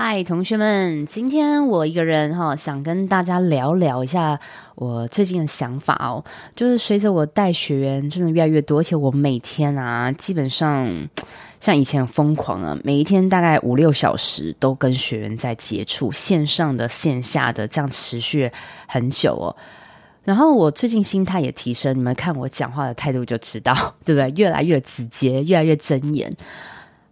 嗨，同学们，今天我一个人哈，想跟大家聊聊一下我最近的想法哦。就是随着我带学员真的越来越多，而且我每天啊，基本上像以前很疯狂啊，每一天大概五六小时都跟学员在接触，线上的、线下的，这样持续很久哦。然后我最近心态也提升，你们看我讲话的态度就知道，对不对？越来越直接，越来越真言。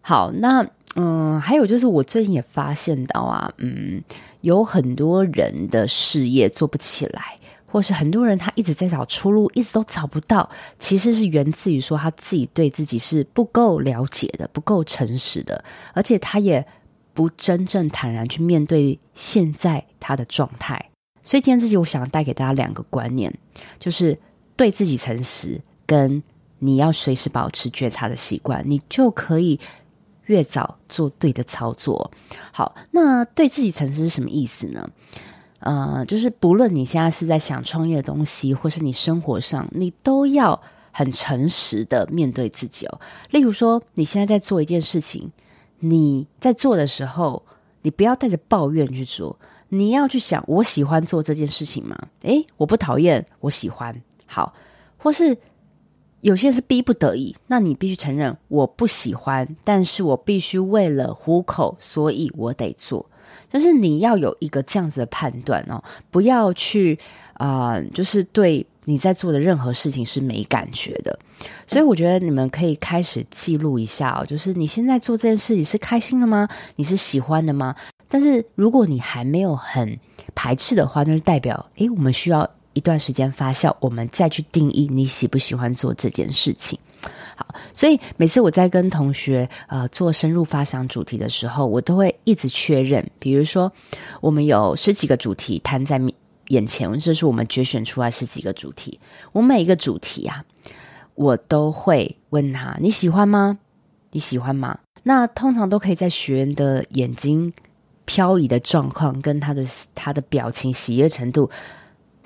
好，那。嗯，还有就是我最近也发现到啊，嗯，有很多人的事业做不起来，或是很多人他一直在找出路，一直都找不到，其实是源自于说他自己对自己是不够了解的，不够诚实的，而且他也不真正坦然去面对现在他的状态。所以今天自己我想带给大家两个观念，就是对自己诚实，跟你要随时保持觉察的习惯，你就可以。越早做对的操作，好，那对自己诚实是什么意思呢？呃，就是不论你现在是在想创业的东西，或是你生活上，你都要很诚实的面对自己哦。例如说，你现在在做一件事情，你在做的时候，你不要带着抱怨去做，你要去想，我喜欢做这件事情吗？诶，我不讨厌，我喜欢，好，或是。有些是逼不得已，那你必须承认我不喜欢，但是我必须为了糊口，所以我得做。就是你要有一个这样子的判断哦，不要去啊、就是对你在做的任何事情是没感觉的。所以我觉得你们可以开始记录一下哦，就是你现在做这件事，你是开心的吗？你是喜欢的吗？但是如果你还没有很排斥的话，那就代表诶，我们需要。一段时间发酵，我们再去定义你喜不喜欢做这件事情。好，所以每次我在跟同学呃做深入发想主题的时候，我都会一直确认。比如说，我们有十几个主题摊在眼前，这是我们决选出来十几个主题。我每一个主题啊，我都会问他：你喜欢吗？你喜欢吗？那通常都可以在学员的眼睛漂移的状况，跟他的他的表情喜悦程度。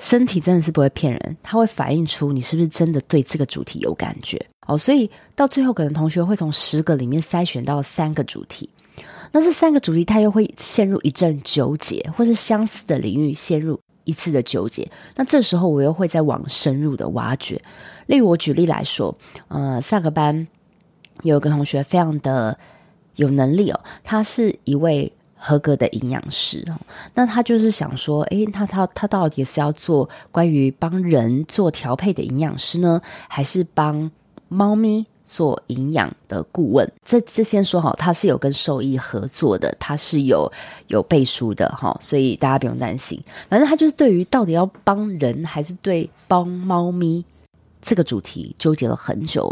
身体真的是不会骗人，它会反映出你是不是真的对这个主题有感觉哦。所以到最后，可能同学会从十个里面筛选到三个主题，那这三个主题他又会陷入一阵纠结，或是相似的领域陷入一次的纠结。那这时候我又会再往深入的挖掘。例如我举例来说，呃，上个班有一个同学非常的有能力哦，他是一位。合格的营养师，那他就是想说，诶，他他他到底是要做关于帮人做调配的营养师呢，还是帮猫咪做营养的顾问？这这先说好，他是有跟兽医合作的，他是有有背书的哈，所以大家不用担心。反正他就是对于到底要帮人还是对帮猫咪这个主题纠结了很久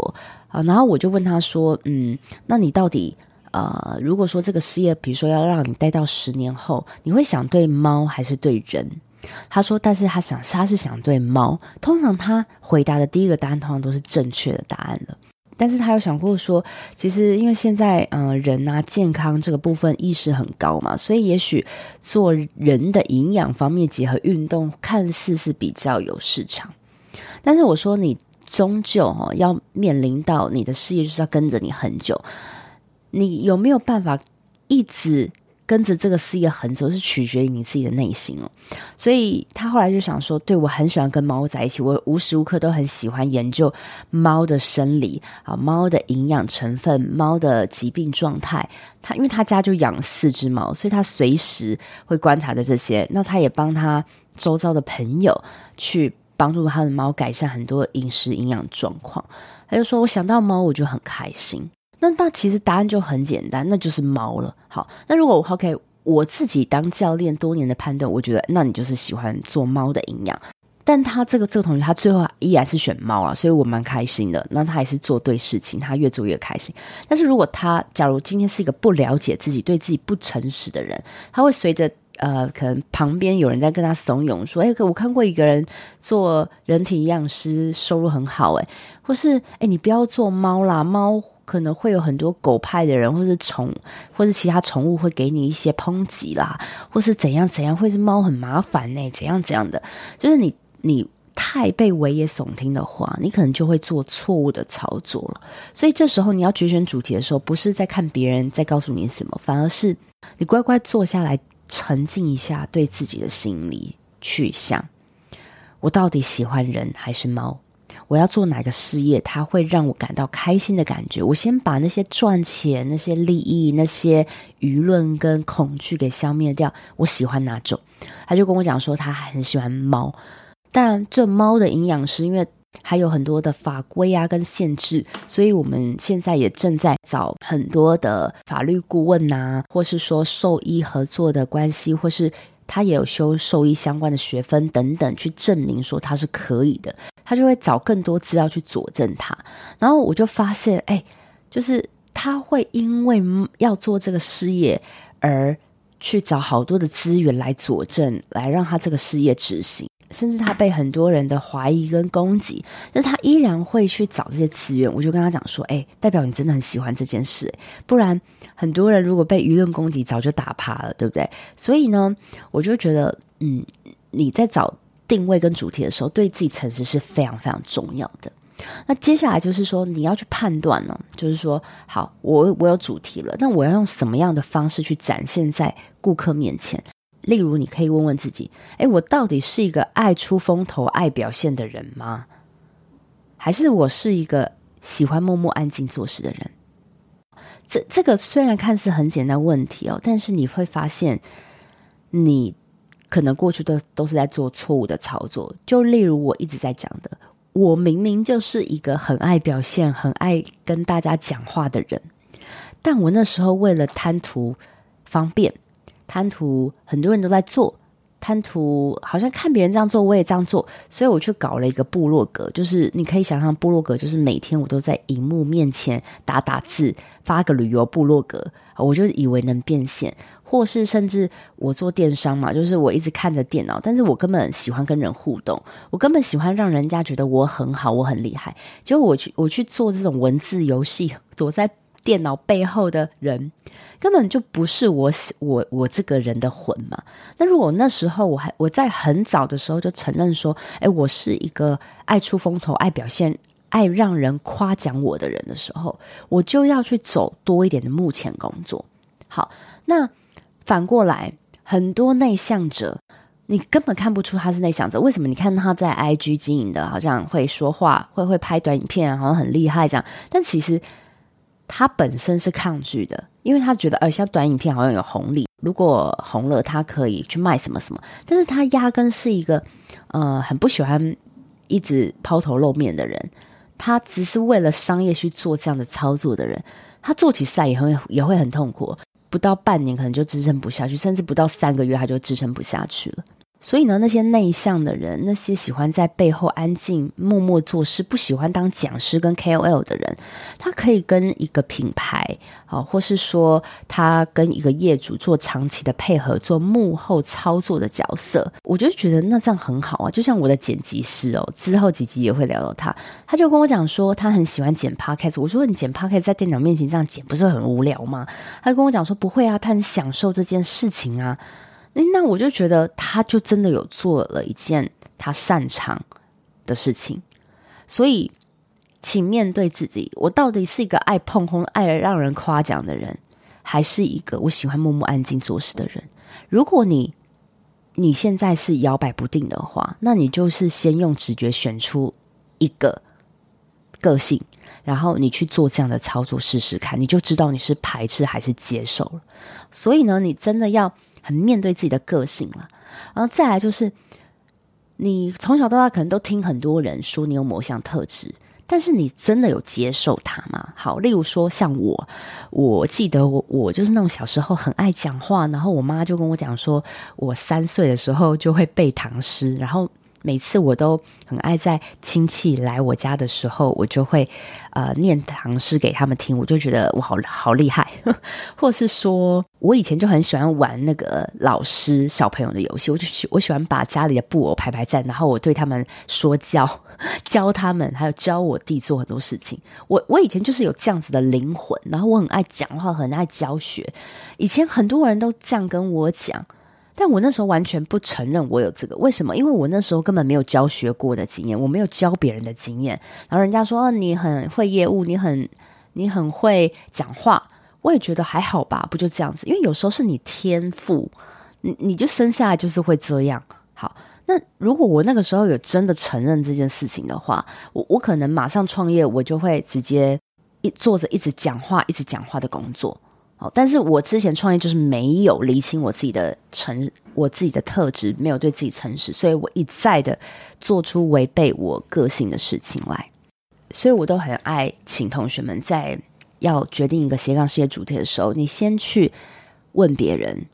啊。然后我就问他说，嗯，那你到底？呃，如果说这个事业，比如说要让你待到十年后，你会想对猫还是对人？他说，但是他想，他是想对猫。通常他回答的第一个答案，通常都是正确的答案了。但是他有想过说，其实因为现在，呃，人啊，健康这个部分意识很高嘛，所以也许做人的营养方面结合运动，看似是比较有市场。但是我说，你终究哦，要面临到你的事业就是要跟着你很久。你有没有办法一直跟着这个事业横走，是取决于你自己的内心哦。所以他后来就想说，对，我很喜欢跟猫在一起，我无时无刻都很喜欢研究猫的生理啊，猫的营养成分，猫的疾病状态。他因为他家就养四只猫，所以他随时会观察着这些。那他也帮他周遭的朋友去帮助他的猫改善很多饮食营养状况。他就说，我想到猫，我就很开心。那那其实答案就很简单，那就是猫了。好，那如果我 OK，我自己当教练多年的判断，我觉得那你就是喜欢做猫的营养。但他这个这个同学，他最后依然是选猫啊，所以我蛮开心的。那他也是做对事情，他越做越开心。但是如果他假如今天是一个不了解自己、对自己不诚实的人，他会随着呃，可能旁边有人在跟他怂恿说：“哎，可我看过一个人做人体营养师，收入很好。”哎，或是哎，你不要做猫啦，猫。可能会有很多狗派的人，或是宠，或是其他宠物会给你一些抨击啦，或是怎样怎样，会是猫很麻烦呢、怎样怎样的？就是你你太被危言耸听的话，你可能就会做错误的操作了。所以这时候你要决选主题的时候，不是在看别人在告诉你什么，反而是你乖乖坐下来，沉静一下，对自己的心里去想：我到底喜欢人还是猫？我要做哪个事业，它会让我感到开心的感觉？我先把那些赚钱、那些利益、那些舆论跟恐惧给消灭掉。我喜欢哪种？他就跟我讲说，他很喜欢猫。当然，做猫的营养师，因为还有很多的法规啊跟限制，所以我们现在也正在找很多的法律顾问呐、啊，或是说兽医合作的关系，或是。他也有修兽医相关的学分等等，去证明说他是可以的。他就会找更多资料去佐证他。然后我就发现，哎，就是他会因为要做这个事业而去找好多的资源来佐证，来让他这个事业执行。甚至他被很多人的怀疑跟攻击，但他依然会去找这些资源。我就跟他讲说：“哎，代表你真的很喜欢这件事，不然很多人如果被舆论攻击，早就打趴了，对不对？”所以呢，我就觉得，嗯，你在找定位跟主题的时候，对自己诚实是非常非常重要的。那接下来就是说，你要去判断呢，就是说，好，我我有主题了，那我要用什么样的方式去展现在顾客面前？例如，你可以问问自己：哎，我到底是一个爱出风头、爱表现的人吗？还是我是一个喜欢默默安静做事的人？这这个虽然看似很简单问题哦，但是你会发现，你可能过去都都是在做错误的操作。就例如我一直在讲的，我明明就是一个很爱表现、很爱跟大家讲话的人，但我那时候为了贪图方便。贪图很多人都在做，贪图好像看别人这样做，我也这样做，所以我去搞了一个部落格。就是你可以想象，部落格就是每天我都在荧幕面前打打字，发个旅游部落格，我就以为能变现，或是甚至我做电商嘛，就是我一直看着电脑，但是我根本喜欢跟人互动，我根本喜欢让人家觉得我很好，我很厉害。结果我去我去做这种文字游戏，躲在。电脑背后的人根本就不是我，我我这个人的魂嘛。那如果那时候我还我在很早的时候就承认说，哎，我是一个爱出风头、爱表现、爱让人夸奖我的人的时候，我就要去走多一点的幕前工作。好，那反过来，很多内向者，你根本看不出他是内向者。为什么？你看他在 IG 经营的，好像会说话，会会拍短影片，好像很厉害这样，但其实。他本身是抗拒的，因为他觉得，呃，像短影片好像有红利，如果红了，他可以去卖什么什么。但是他压根是一个，呃，很不喜欢一直抛头露面的人。他只是为了商业去做这样的操作的人，他做起事来也会也会很痛苦，不到半年可能就支撑不下去，甚至不到三个月他就支撑不下去了。所以呢，那些内向的人，那些喜欢在背后安静默默做事，不喜欢当讲师跟 KOL 的人，他可以跟一个品牌啊，或是说他跟一个业主做长期的配合，做幕后操作的角色。我就觉得那这样很好啊。就像我的剪辑师哦，之后几集也会聊到他，他就跟我讲说，他很喜欢剪 Podcast。我说你剪 Podcast 在电脑面前这样剪，不是很无聊吗？他跟我讲说不会啊，他很享受这件事情啊。那我就觉得，他就真的有做了一件他擅长的事情，所以，请面对自己，我到底是一个爱碰红、爱让人夸奖的人，还是一个我喜欢默默安静做事的人？如果你你现在是摇摆不定的话，那你就是先用直觉选出一个个性，然后你去做这样的操作试试看，你就知道你是排斥还是接受了。所以呢，你真的要。很面对自己的个性了，然后再来就是，你从小到大可能都听很多人说你有某项特质，但是你真的有接受它吗？好，例如说像我，我记得我我就是那种小时候很爱讲话，然后我妈就跟我讲说，我三岁的时候就会背唐诗，然后每次我都很爱在亲戚来我家的时候，我就会呃念唐诗给他们听，我就觉得我好好厉害。或是说我以前就很喜欢玩那个老师小朋友的游戏，我就喜我喜欢把家里的布偶排排站，然后我对他们说教，教他们，还有教我弟做很多事情。我我以前就是有这样子的灵魂，然后我很爱讲话，很爱教学。以前很多人都这样跟我讲。但我那时候完全不承认我有这个，为什么？因为我那时候根本没有教学过的经验，我没有教别人的经验。然后人家说，你很会业务，你很你很会讲话，我也觉得还好吧，不就这样子？因为有时候是你天赋，你你就生下来就是会这样。好，那如果我那个时候有真的承认这件事情的话，我我可能马上创业，我就会直接一坐着一直讲话，一直讲话的工作。但是我之前创业就是没有厘清我自己的诚，我自己的特质，没有对自己诚实，所以我一再的做出违背我个性的事情来。所以我都很爱请同学们在要决定一个斜杠事业主题的时候，你先去问别人：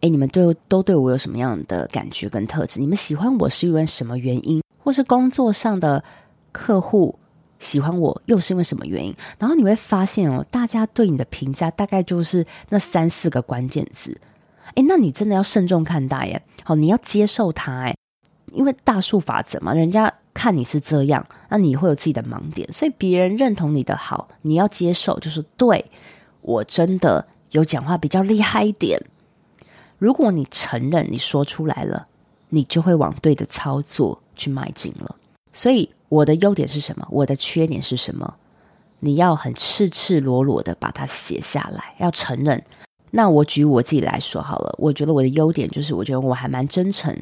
诶，你们对都对我有什么样的感觉跟特质？你们喜欢我是因为什么原因？或是工作上的客户？喜欢我又是因为什么原因？然后你会发现哦，大家对你的评价大概就是那三四个关键字。诶，那你真的要慎重看待耶。好，你要接受它诶，因为大数法则嘛，人家看你是这样，那你会有自己的盲点。所以别人认同你的好，你要接受，就是对，我真的有讲话比较厉害一点。如果你承认你说出来了，你就会往对的操作去迈进了。所以。我的优点是什么？我的缺点是什么？你要很赤赤裸裸的把它写下来，要承认。那我举我自己来说好了，我觉得我的优点就是，我觉得我还蛮真诚，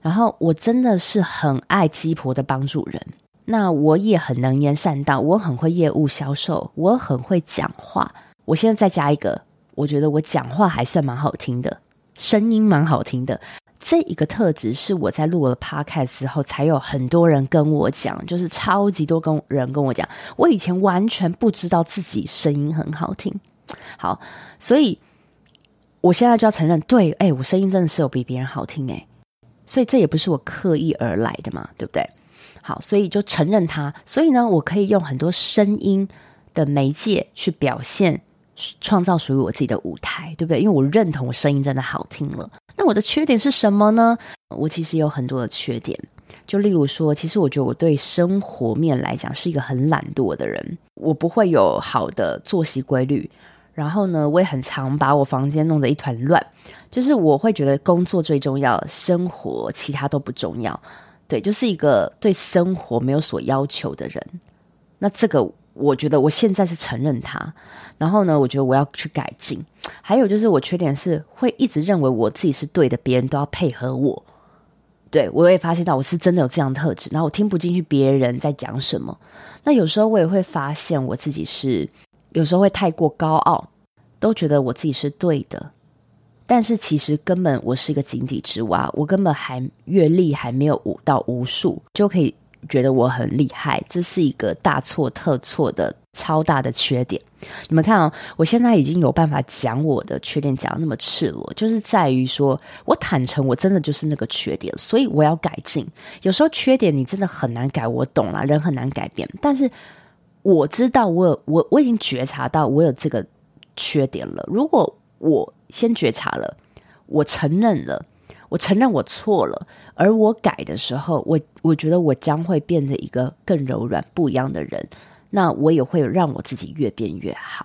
然后我真的是很爱鸡婆的帮助人。那我也很能言善道，我很会业务销售，我很会讲话。我现在再加一个，我觉得我讲话还算蛮好听的，声音蛮好听的。这一个特质是我在录了 Podcast 之后，才有很多人跟我讲，就是超级多跟人跟我讲，我以前完全不知道自己声音很好听。好，所以我现在就要承认，对，哎，我声音真的是有比别人好听，哎，所以这也不是我刻意而来的嘛，对不对？好，所以就承认它。所以呢，我可以用很多声音的媒介去表现，创造属于我自己的舞台，对不对？因为我认同我声音真的好听了。那我的缺点是什么呢？我其实有很多的缺点，就例如说，其实我觉得我对生活面来讲是一个很懒惰的人，我不会有好的作息规律，然后呢，我也很常把我房间弄得一团乱，就是我会觉得工作最重要，生活其他都不重要，对，就是一个对生活没有所要求的人。那这个我觉得我现在是承认他，然后呢，我觉得我要去改进。还有就是，我缺点是会一直认为我自己是对的，别人都要配合我。对，我也发现到我是真的有这样的特质，然后我听不进去别人在讲什么。那有时候我也会发现我自己是有时候会太过高傲，都觉得我自己是对的，但是其实根本我是一个井底之蛙，我根本还阅历还没有五到无数就可以觉得我很厉害，这是一个大错特错的超大的缺点。你们看哦，我现在已经有办法讲我的缺点讲那么赤裸，就是在于说我坦诚，我真的就是那个缺点，所以我要改进。有时候缺点你真的很难改，我懂啦，人很难改变。但是我知道我有我我已经觉察到我有这个缺点了。如果我先觉察了，我承认了，我承认我错了，而我改的时候，我我觉得我将会变得一个更柔软、不一样的人。那我也会让我自己越变越好。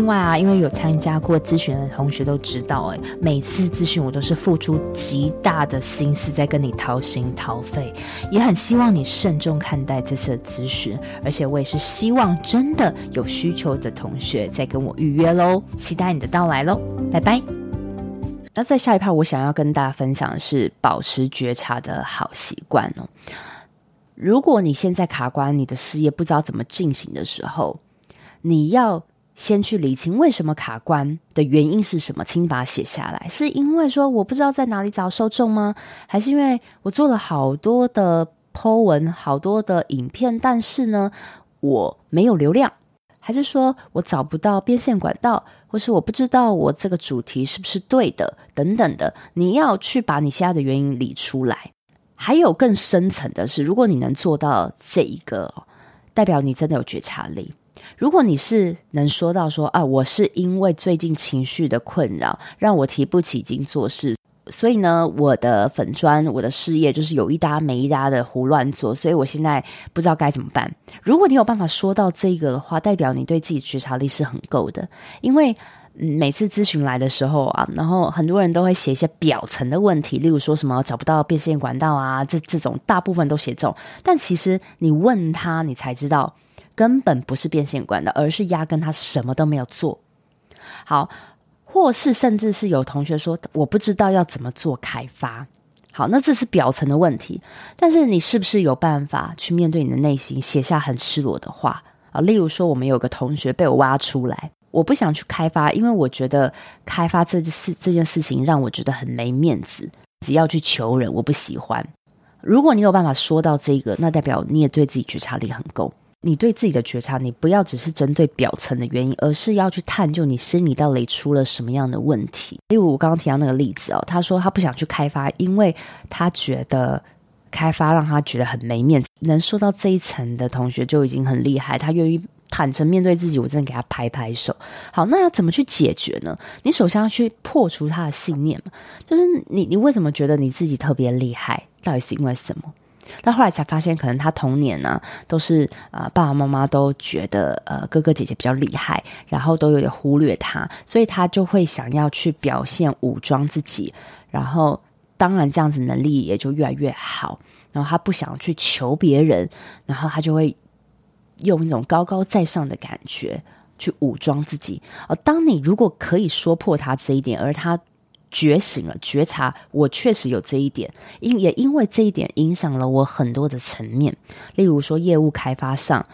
另外啊，因为有参加过咨询的同学都知道，诶，每次咨询我都是付出极大的心思在跟你掏心掏肺，也很希望你慎重看待这次的咨询，而且我也是希望真的有需求的同学再跟我预约喽，期待你的到来喽，拜拜。那在下一趴，我想要跟大家分享的是保持觉察的好习惯哦。如果你现在卡关，你的事业不知道怎么进行的时候，你要先去理清为什么卡关的原因是什么，请把它写下来。是因为说我不知道在哪里找受众吗？还是因为我做了好多的 po 文，好多的影片，但是呢，我没有流量？还是说我找不到变现管道，或是我不知道我这个主题是不是对的，等等的，你要去把你现在的原因理出来。还有更深层的是，如果你能做到这一个，代表你真的有觉察力。如果你是能说到说啊，我是因为最近情绪的困扰，让我提不起劲做事。所以呢，我的粉砖，我的事业就是有一搭没一搭的胡乱做，所以我现在不知道该怎么办。如果你有办法说到这个的话，代表你对自己觉察力是很够的。因为嗯，每次咨询来的时候啊，然后很多人都会写一些表层的问题，例如说什么找不到变现管道啊，这这种大部分都写中。但其实你问他，你才知道根本不是变现管的，而是压根他什么都没有做好。或是甚至是有同学说，我不知道要怎么做开发。好，那这是表层的问题，但是你是不是有办法去面对你的内心，写下很赤裸的话啊？例如说，我们有个同学被我挖出来，我不想去开发，因为我觉得开发这件事这件事情让我觉得很没面子，只要去求人，我不喜欢。如果你有办法说到这个，那代表你也对自己觉察力很够。你对自己的觉察，你不要只是针对表层的原因，而是要去探究你心里到底出了什么样的问题。例如我刚刚提到那个例子哦，他说他不想去开发，因为他觉得开发让他觉得很没面子。能说到这一层的同学就已经很厉害，他愿意坦诚面对自己，我真的给他拍拍手。好，那要怎么去解决呢？你首先要去破除他的信念嘛，就是你你为什么觉得你自己特别厉害？到底是因为什么？但后来才发现，可能他童年呢、都是、呃、爸爸妈妈都觉得呃哥哥姐姐比较厉害，然后都有点忽略他，所以他就会想要去表现武装自己，然后当然这样子能力也就越来越好，然后他不想去求别人，然后他就会用一种高高在上的感觉去武装自己。而当你如果可以说破他这一点，而他。觉醒了，觉察我确实有这一点，因也因为这一点影响了我很多的层面，例如说业务开发上，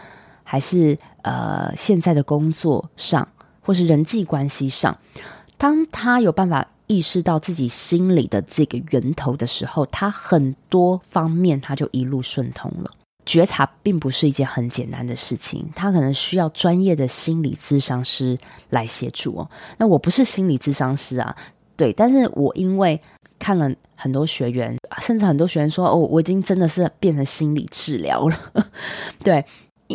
还是呃现在的工作上，或是人际关系上。当他有办法意识到自己心里的这个源头的时候，他很多方面他就一路顺通了。觉察并不是一件很简单的事情，他可能需要专业的心理咨商师来协助哦。那我不是心理咨商师啊。对，但是我因为看了很多学员，甚至很多学员说：“哦，我已经真的是变成心理治疗了。”对，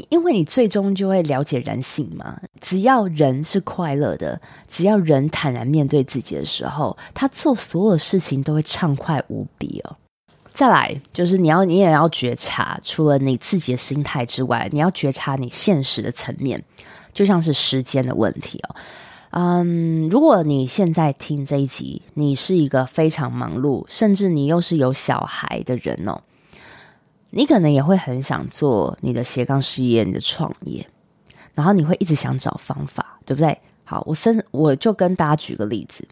因为你最终就会了解人性嘛。只要人是快乐的，只要人坦然面对自己的时候，他做所有事情都会畅快无比哦。再来就是你要，你也要觉察，除了你自己的心态之外，你要觉察你现实的层面，就像是时间的问题哦。嗯，如果你现在听这一集，你是一个非常忙碌，甚至你又是有小孩的人哦，你可能也会很想做你的斜杠事业，你的创业，然后你会一直想找方法，对不对？好，我先我就跟大家举个例子。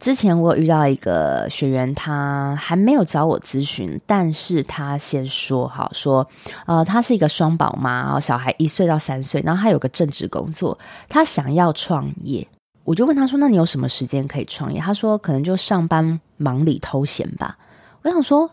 之前我遇到一个学员，他还没有找我咨询，但是他先说哈说，呃，他是一个双宝妈，小孩一岁到三岁，然后他有个正职工作，他想要创业，我就问他说：“那你有什么时间可以创业？”他说：“可能就上班忙里偷闲吧。”我想说。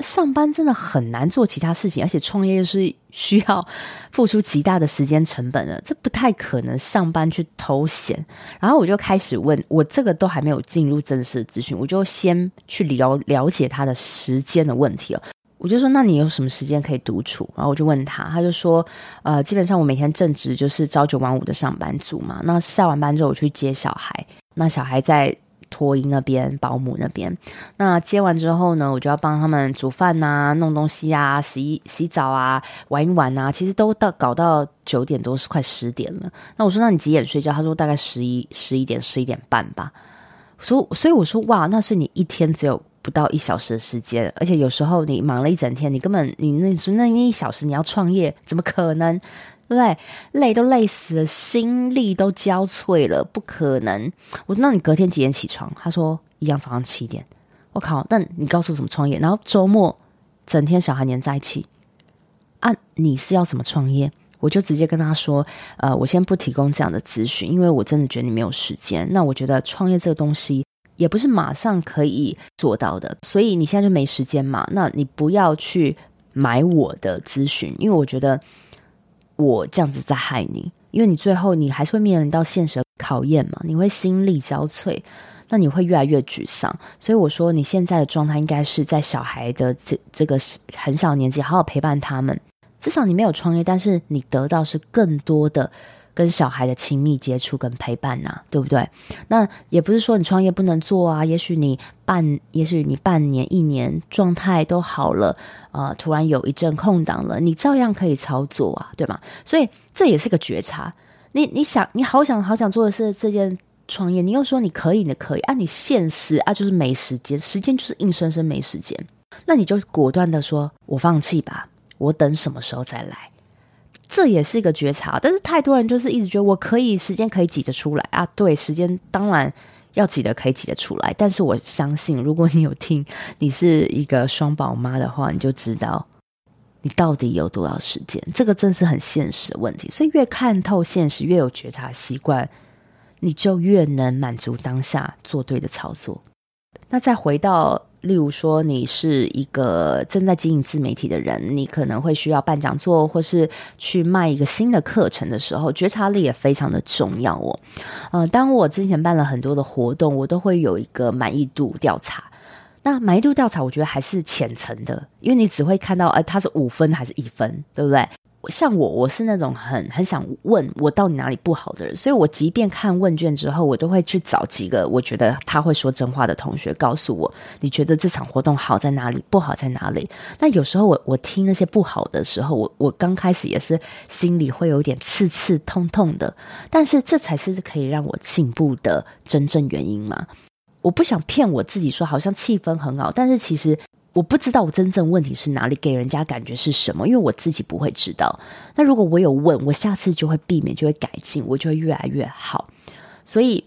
上班真的很难做其他事情，而且创业又是需要付出极大的时间成本的，这不太可能上班去偷闲。然后我就开始问，我这个都还没有进入正式咨询，我就先去了了解他的时间的问题哦。我就说，那你有什么时间可以独处？然后我就问他，他就说，呃，基本上我每天正职就是朝九晚五的上班族嘛。那下完班之后我去接小孩，那小孩在。托婴那边、保姆那边。那接完之后呢，我就要帮他们煮饭啊、弄东西啊、洗洗澡啊、玩一玩啊。其实都到搞到九点多，是快十点了。那我说，那你几点睡觉？他说大概十一、十一点、十一点半吧。所，所以我说，哇，那是你一天只有不到一小时的时间，而且有时候你忙了一整天，你根本你那说那一小时你要创业，怎么可能？对不对？累都累死了，心力都交瘁了，不可能。我说，那你隔天几点起床？他说一样早上七点。我靠，那你告诉我怎么创业？然后周末整天小孩黏在一起啊？你是要怎么创业？我就直接跟他说，呃，我先不提供这样的咨询，因为我真的觉得你没有时间。那我觉得创业这个东西也不是马上可以做到的，所以你现在就没时间嘛？那你不要去买我的咨询，因为我觉得。我这样子在害你，因为你最后你还是会面临到现实考验嘛，你会心力交瘁，那你会越来越沮丧。所以我说，你现在的状态应该是在小孩的这这个很小年纪，好好陪伴他们。至少你没有创业，但是你得到是更多的。跟小孩的亲密接触跟陪伴呐、对不对？那也不是说你创业不能做啊。也许你半，也许你半年、一年状态都好了，呃，突然有一阵空档了，你照样可以操作啊，对吗？所以这也是个觉察。你你想，你好想好想做的是这件创业，你又说你可以，你可以，啊，你现实啊就是没时间，时间就是硬生生没时间，那你就果断的说，我放弃吧，我等什么时候再来。这也是一个觉察，但是太多人就是一直觉得我可以，时间可以挤得出来啊。对，时间当然要挤得可以挤得出来，但是我相信，如果你有听，你是一个双宝妈的话，你就知道你到底有多少时间。这个真是很现实的问题，所以越看透现实，越有觉察习惯，你就越能满足当下，做对的操作。那再回到。例如说，你是一个正在经营自媒体的人，你可能会需要办讲座，或是去卖一个新的课程的时候，觉察力也非常的重要哦。呃，当我之前办了很多的活动，我都会有一个满意度调查。那满意度调查，我觉得还是浅层的，因为你只会看到，哎，它是五分还是一分，对不对？像我，我是那种很很想问我到底哪里不好的人，所以我即便看问卷之后，我都会去找几个我觉得他会说真话的同学，告诉我你觉得这场活动好在哪里，不好在哪里。那有时候我我听那些不好的时候，我我刚开始也是心里会有点刺刺痛痛的，但是这才是可以让我进步的真正原因嘛。我不想骗我自己说好像气氛很好，但是其实。我不知道我真正问题是哪里，给人家感觉是什么，因为我自己不会知道。那如果我有问，我下次就会避免，就会改进，我就会越来越好。所以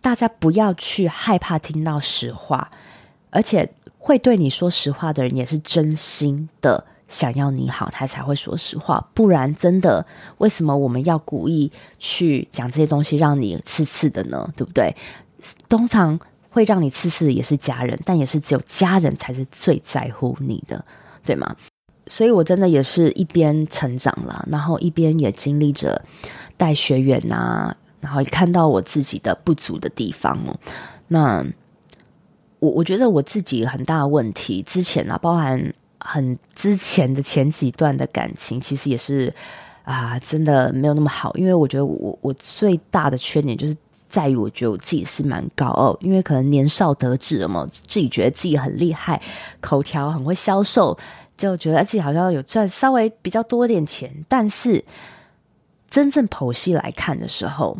大家不要去害怕听到实话，而且会对你说实话的人也是真心的想要你好，他才会说实话。不然真的，为什么我们要故意去讲这些东西让你刺刺的呢？对不对？通常。会让你刺刺的也是家人，但也是只有家人才是最在乎你的，对吗？所以我真的也是一边成长了，然后一边也经历着带学员啊，然后也看到我自己的不足的地方哦。那我我觉得我自己很大的问题，之前啊，包含很之前的前几段的感情，其实也是啊，真的没有那么好，因为我觉得我我最大的缺点就是。在于我觉得我自己是蛮高傲，因为可能年少得志了嘛，自己觉得自己很厉害，口条很会销售，就觉得自己好像有赚稍微比较多点钱。但是真正剖析来看的时候，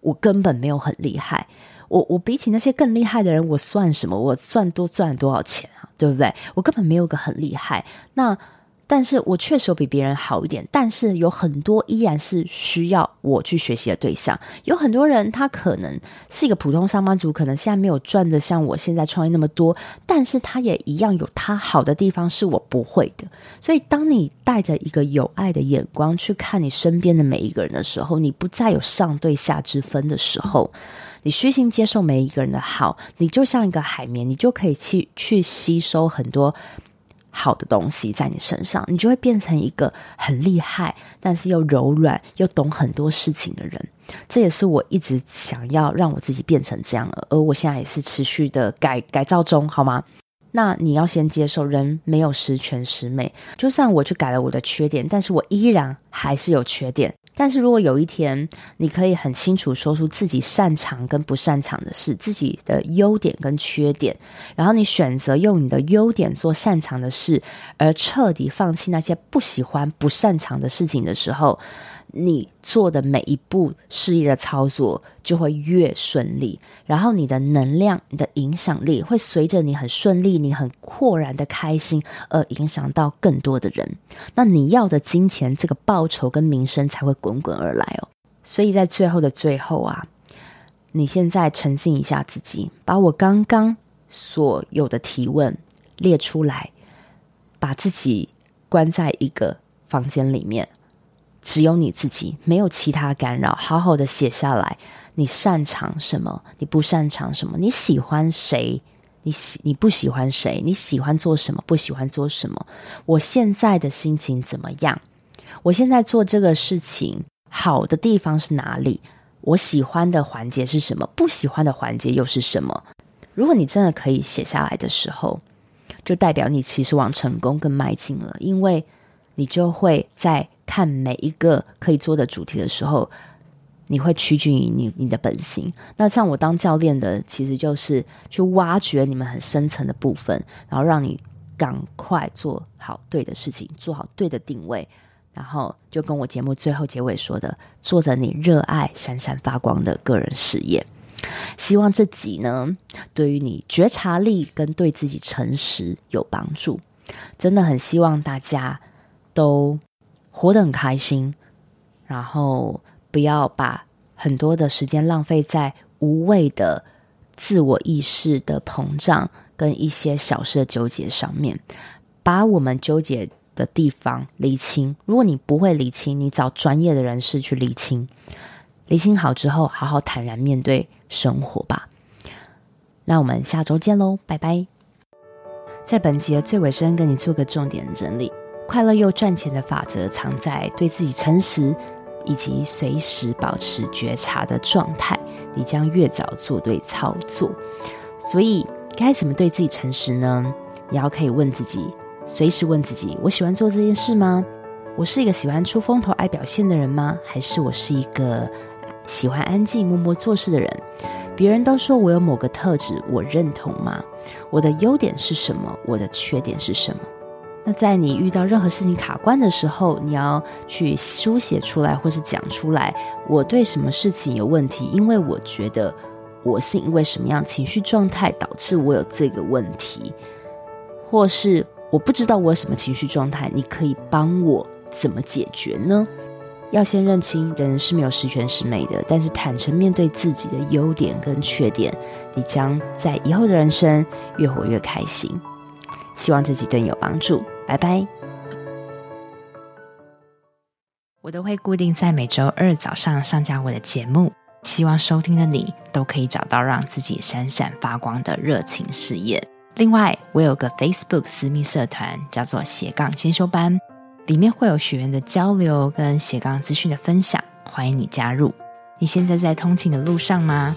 我根本没有很厉害。我我比起那些更厉害的人，我算什么？我算多赚多少钱啊？对不对？我根本没有个很厉害。那。但是我确实有比别人好一点，但是有很多依然是需要我去学习的对象。有很多人他可能是一个普通上班族，可能现在没有赚的像我现在创业那么多，但是他也一样有他好的地方是我不会的。所以当你带着一个有爱的眼光去看你身边的每一个人的时候，你不再有上对下之分的时候，你虚心接受每一个人的好，你就像一个海绵，你就可以去去吸收很多。好的东西在你身上，你就会变成一个很厉害，但是又柔软又懂很多事情的人。这也是我一直想要让我自己变成这样的，而我现在也是持续的改改造中，好吗？那你要先接受，人没有十全十美。就算我去改了我的缺点，但是我依然还是有缺点。但是如果有一天你可以很清楚说出自己擅长跟不擅长的事，自己的优点跟缺点，然后你选择用你的优点做擅长的事，而彻底放弃那些不喜欢、不擅长的事情的时候，你做的每一步事业的操作就会越顺利，然后你的能量、你的影响力会随着你很顺利、你很豁然的开心而影响到更多的人。那你要的金钱、这个报酬跟名声才会滚滚而来哦。所以在最后的最后啊，你现在沉静一下自己，把我刚刚所有的提问列出来，把自己关在一个房间里面。只有你自己，没有其他干扰。好好的写下来，你擅长什么？你不擅长什么？你喜欢谁？你喜你不喜欢谁？你喜欢做什么？不喜欢做什么？我现在的心情怎么样？我现在做这个事情好的地方是哪里？我喜欢的环节是什么？不喜欢的环节又是什么？如果你真的可以写下来的时候，就代表你其实往成功更迈进了，因为你就会在。看每一个可以做的主题的时候，你会趋近于你你的本心。那像我当教练的，其实就是去挖掘你们很深层的部分，然后让你赶快做好对的事情，做好对的定位，然后就跟我节目最后结尾说的，做着你热爱、闪闪发光的个人事业。希望这集呢，对于你觉察力跟对自己诚实有帮助。真的很希望大家都。活得很开心，然后不要把很多的时间浪费在无谓的自我意识的膨胀跟一些小事的纠结上面，把我们纠结的地方理清。如果你不会理清，你找专业的人士去理清。理清好之后，好好坦然面对生活吧。那我们下周见喽，拜拜。在本集的最尾声，跟你做个重点整理。快乐又赚钱的法则藏在对自己诚实，以及随时保持觉察的状态。你将越早做对操作。所以该怎么对自己诚实呢？你要可以问自己，随时问自己：我喜欢做这件事吗？我是一个喜欢出风头、爱表现的人吗？还是我是一个喜欢安静、默默做事的人？别人都说我有某个特质，我认同吗？我的优点是什么？我的缺点是什么？那在你遇到任何事情卡关的时候，你要去书写出来，或是讲出来，我对什么事情有问题？因为我觉得我是因为什么样情绪状态导致我有这个问题，或是我不知道我有什么情绪状态，你可以帮我怎么解决呢？要先认清人是没有十全十美的，但是坦诚面对自己的优点跟缺点，你将在以后的人生越活越开心。希望这集对你有帮助。拜拜！我都会固定在每周二早上上架我的节目，希望收听的你都可以找到让自己闪闪发光的热情事业。另外，我有个 Facebook 私密社团，叫做斜杠先修班，里面会有学员的交流跟斜杠资讯的分享，欢迎你加入。你现在在通勤的路上吗？